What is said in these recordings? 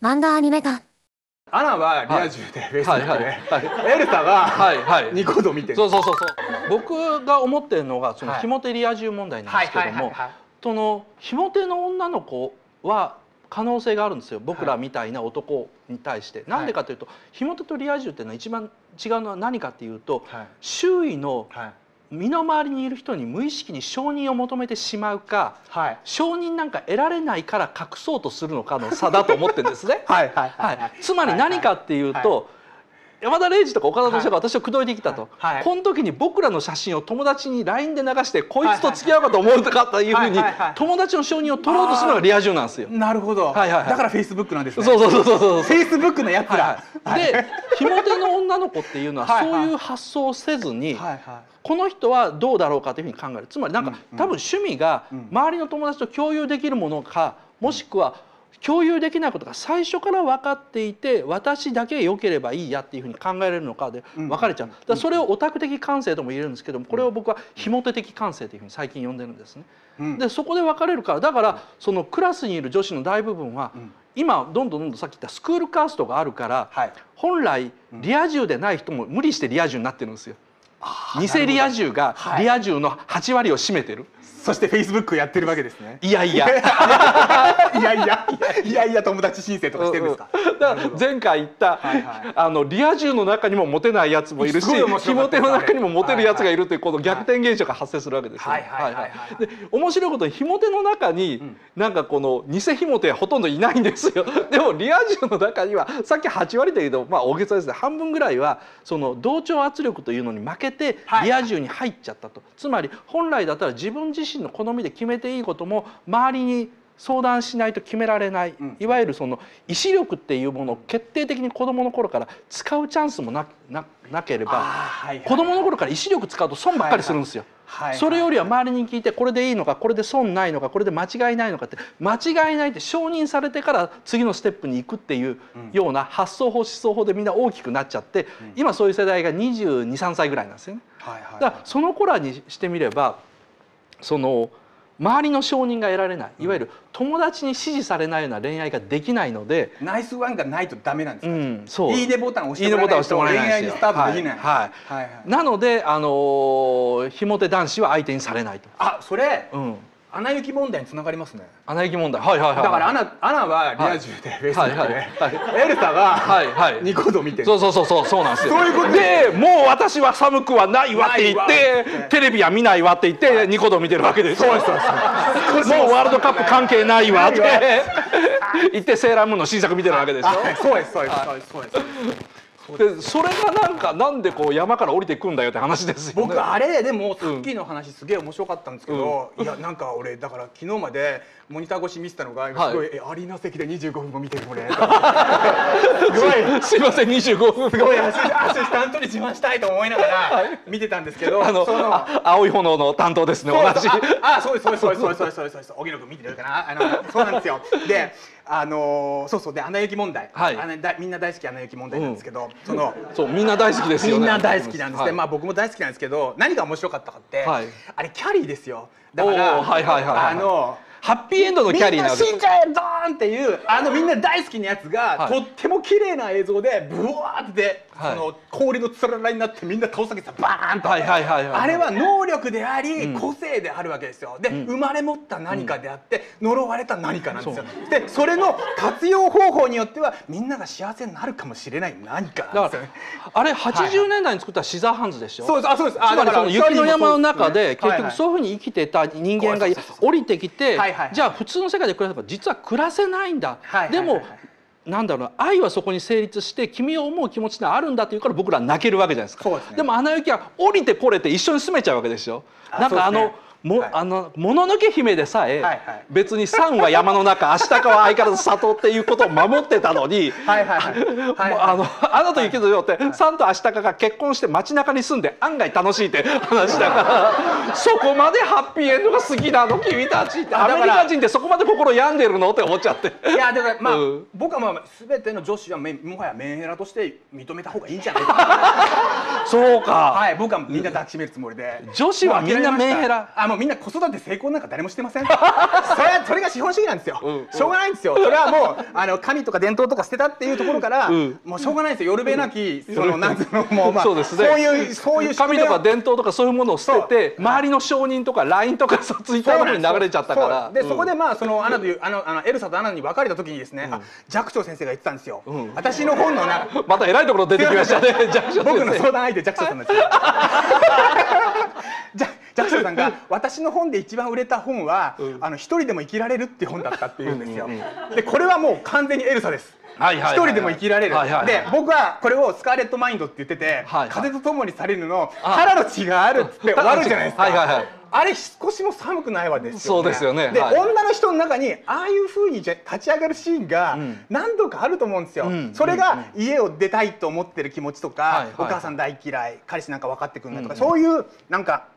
漫画アニメ館アナはリア充でフェイスブックで、はい。はい。エルサは、はい。はい。ニコ動見てる。そうそうそうそう。僕が思ってるのがそのはい。ひも手リア充問題なんですけどもはいそのひも手の女の子は可能性があるんですよ。僕らみたいな男に対して。なんでかというとひも手とリア充っていうのは一番違うのは何かっていうとはい。周囲のはい身の回りにいる人に無意識に承認を求めてしまうかはい。承認なんか得られないから隠そうとするのかの差だと思ってるんですね。はい。はい。はい、つまり何かっていうと、山田礼二とか岡田斗司が私を口説いてきたと、はい。はいこの時に僕らの写真を友達に LINE で流してこいつと付き合おうかと思うとかというふうに友達の承認を取ろうとするのがリア充なんですよ。なるほど、はいはいはい。だからフェイスブックなんですね。そうそうそうそうそうフェイスブックのやつはい。ら、はい、でひも手の女の子っていうのはそういう発想をせずに、はいはい。この人はどうだろうかというふうに考える。つまりなんか、うんうん。多分趣味がうん。周りの友達と共有できるものかもしくは共有できないことが最初から分かっていて私だけ良ければいいやっていうふうに考えれるのかでうん。分かれちゃう。だそれをオタク的感性とも言えるんですけどもこれを僕はひも手的感性というふうに最近呼んでるんですね。うん。でそこで分かれるからだからそのクラスにいる女子の大部分はうん。今どんどんどんどんさっき言ったスクールカーストがあるからはい。本来リア充でない人も無理してリア充になってるんですよ。あ偽リア充がはい。リア充の8割を占めてる、そしてフェイスブックやってるわけですね。いやいや。いやいや。いやいや友達申請とかしてるんですか？だから前回言った、はいはい。あのリア充の中にもモテないやつもいるしひも手の中にもモテるやつがいるというこの逆転現象が発生するわけですよ、はいはいはいはい。はいで面白いことにひも手の中に、ん。なんかこの偽ひも手はほとんどいないんですよ。でもリア充の中にはさっき8割だけどまあ大げさですね。半分ぐらいはその同調圧力というのに負けてはい。リア充に入っちゃったと、つまり本来だったら自分自身の好みで決めていいことも周りに相談しないと決められない、うん。いわゆるその意志力っていうものを決定的に子どもの頃から使うチャンスもなななければはいはい子どもの頃から意志力使うと損ばっかりするんですよ。はいはいそれよりは周りに聞いてこれでいいのかこれで損ないのかこれで間違いないのかって間違いないって承認されてから次のステップに行くっていうような発想法思想法でみんな大きくなっちゃって今そういう世代が2 2 3歳ぐらいなんですよね。はいはい。だからその頃にしてみればその周りの承認が得られない。いわゆる友達に支持されないような恋愛ができないので、ナイスワンがないとダメなんですか、うん、そう。いいねボタンを押してもらえ恋ないんですよ。愛にスタートできない、はい。はい。はいはいなのであのーひも手男子は相手にされないと。あそれ、うんアナ雪問題につながりますね。穴行き問題。はいはいはいだからアナアナはリア充でフェイスブックで、はいはいエルサは、はいはい。ニコ動見てる。そうそうそうそうそうなんですよ。そういうことでもう私は寒くはないわって言ってわテレビは見ないわって言ってニコ動見てるわけですよ。そうですそうです。もうワールドカップ関係ないわって言ってセーラームーンの新作見てるわけでしょあそうですそうですそうですそうですでそれがなんかなんでこう山から降りてくんだよって話ですよね。僕あれでもさっきの話すげえ面白かったんですけど、いやなんか俺だから昨日までモニター越し見てたのが今すごい、えアリーナ席で25分も見てるこれ すごい。すいません25分。すごいアシスタントに自慢したいと思いながら見てたんですけど、あのそのあ青い炎の担当ですね同じ。ああそうです。そうですそうですそうですそうですそうです。荻野君見てるかな？あのそうなんですよ。であのーそうそうでアナ雪問題、はい。あのだみんな大好きアナ雪問題なんですけど、そのそうみんな大好きですよね。みんな大好きなんです。ね、はい。まあ僕も大好きなんですけど何が面白かったかって、はい。あれキャリーですよ。だからおーはいはいはいはいあのハッピーエンドのキャリーなわけみんな死んじゃえドーンっていうあのみんな大好きなやつが、はい。とっても綺麗な映像でブワーって、はい。その氷のつららになってみんな倒されてさバーンと、はいはいはいはい。あれは能力であり、うん。個性であるわけですよ。で、ん。生まれ持った何かであって、呪われた何かなんですよ。でそれの活用方法によってはみんなが幸せになるかもしれない何かなんですよ。ねあれ80年代に作ったシザーハンズでしょ、そうですあそうです。あつまりその雪の山の中で結局うそういうふうに生きてた人間が降りてきてはいはいじゃあ普通の世界で暮らせば実は暮らせないんだ。はいはいはい。でもなんだろうな愛はそこに成立して君を思う気持ちってあるんだっていうから僕らは泣けるわけじゃないですか。ですね。でもアナ雪は降りてこれて一緒に住めちゃうわけですよ。あなんかあのもはい。あのもののけ姫でさえ、別にサンは山の中アシタカは相変わらず里っていうことを守ってたのにはいはいはい。はいもうあの「アナと雪の女王」ってサンとアシタカが結婚して街中に住んで案外楽しいって話だから そこまでハッピーエンドが好きなの君たちってアメリカ人ってそこまで心病んでるのって思っちゃって。いやだからまあ、うん。僕はまあ全ての女子はめもはやメンヘラとして認めた方がいいんじゃないかな。そうか、はい僕はみんな抱きしめるつもりで。女子はみんなメンヘラ。あもうみんな子育て成功なんか誰もしてません。それはそれが資本主義なんですよ、うんしょうがないんですよ。それはもうあの神とか伝統とか捨てたっていうところから、うん。もうしょうがないんですよ。よるべなき、そのなんつうのもうまあ そうですね。そういうそういう神とか伝統とかそういうものを捨ててそう。周りの承認とか LINE とかツイッターの方に流れちゃったから。そうで、うんそこでまあそのアナというあのあのエルサとアナに別れた時にですね、あ寂聴先生が言ってたんですよ、ん。私の本のなまた偉いところ出てきましたね。僕の相談相手寂聴さんですよじゃ寂聴さんが私の本で一番売れた本は、あの一人でも生きられるっていう本だったっていうんですよ、でこれはもう完全にエルサです。一人でも生きられる、はいはいはい。で僕はこれをスカーレットマインドって言ってて、風と共にされるのあ腹の血があるっつって終わるじゃないですか、はいはいはい。あれ少しも寒くないわですよ、そうですよね。で、はい。女の人の中にああいう風に立ち上がるシーンがん。何度かあると思うんですよ、うん。それが家を出たいと思ってる気持ちとか、はいはいお母さん大嫌い彼氏なんか分かってくんないとか、そういうなんか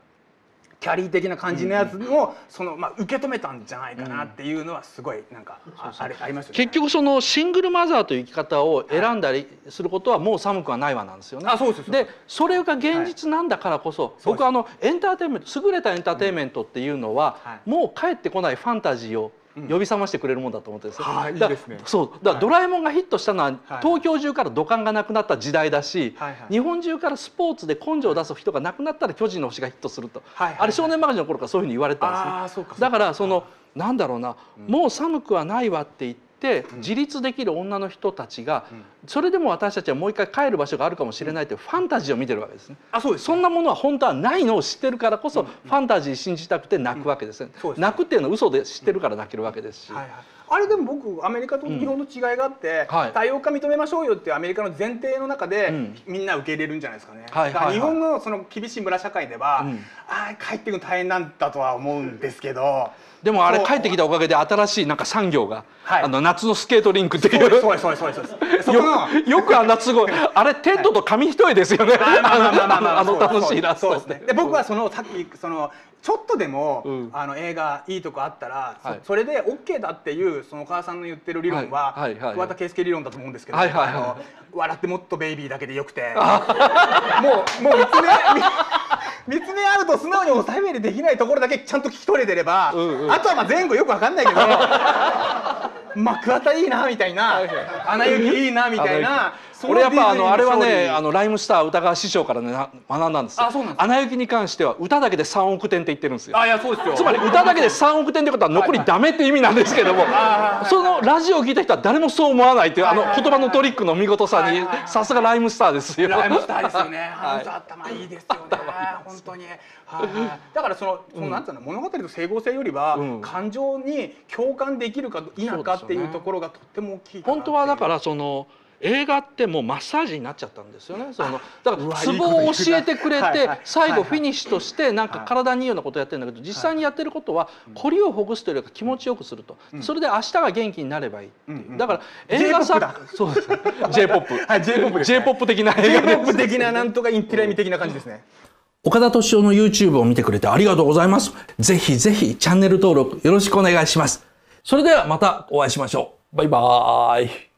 キャリー的な感じのやつを、そのまあ受け止めたんじゃないかなっていうのはすごいなんか、ああれありますよね。結局そのシングルマザーという生き方を選んだりすることはもう寒くはないわなんですよね。あそうですでそれが現実なんだからこそ、僕はあのエンターテインメント優れたエンターテインメントっていうのは、はい。もう帰ってこないファンタジーを呼び覚ましてくれるもんだと思ってるんですよ。はいいいだですね。そうだからドラえもんがヒットしたのは、はい。東京中から土管がなくなった時代だし、日本中からスポーツで根性を出す人がなくなったら巨人の星がヒットすると、はいはいはい。あれ少年マガジンの頃からそういうふうに言われてたんですね。だからそのなんだろうな、もう寒くはないわって言って自立できる女の人たちが、それでも私たちはもう一回帰る場所があるかもしれないというファンタジーを見てるわけですね。あそうです。そんなものは本当はないのを知ってるからこそ、ファンタジー信じたくて泣くわけです。ね。泣くっていうのは嘘で知ってるから泣けるわけですし。はいはい、あれでも僕アメリカと日本の違いがあって、はい。多様化認めましょうよっていうアメリカの前提の中で、うん。みんな受け入れるんじゃないですかね、はいはいはい。日本のその厳しい村社会では、うんああ帰ってくるの大変なんだとは思うんですけどでもあれ帰ってきたおかげで新しいなんか産業が、はい。あの夏のスケートリンクっていそう。そうそうそうそこのよよくあんなすごいあれテッドと紙一重ですよね、まあの楽しいイラストそうですねで僕はそのさっきそのちょっとでも、うん。あの映画いいとこあったら、そはい。それで OK だっていうそのお母さんの言ってる理論は、桑田佳祐理論だと思うんですけど、はい。はい。はい。あの笑ってもっと baby だけでよくて。もうもう見つめ見 見つめ合うと素直におしゃべりできないところだけちゃんと聞き取れてれば、うんうん。あとはまあ前後よくわかんないけどまあ桑田いいなみたいな「アナ雪い。いな」みたいな。俺やっぱあのあれはねあのライムスター歌川師匠からねな学んだんですよ。あそうなんですか？アナ雪に関しては歌だけで3億点って言ってるんですよ。あいやそうですよ。つまり歌だけで3億点ってことは残りダメって意味なんですけどもそのラジオを聞いた人は誰もそう思わないっていうあの言葉のトリックの見事さにさすがライムスターですよ。ライムスターですよね。はい。本当頭いいですよね。本当に。だからそのそのなんつうの物語の整合性よりはうん。感情に共感できるか否かっていうところがとっても大きい。本当はだからその映画ってもうマッサージになっちゃったんですよね。そのだからツボを教えてくれて最後フィニッシュとしてなんか体にいいようなことやってるんだけど実際にやってることは凝りをほぐすというよりか気持ちよくすると。それで明日が元気になればいいっていう。だから映画作だ。そうです。J−POP はい J-POP J−POP 的な映画 J-POP 的ななんとかインテリアミ的な感じですね。岡田敏夫の YouTube を見てくれてありがとうございます。ぜひぜひチャンネル登録よろしくお願いします。それではまたお会いしましょう。バイバーイ。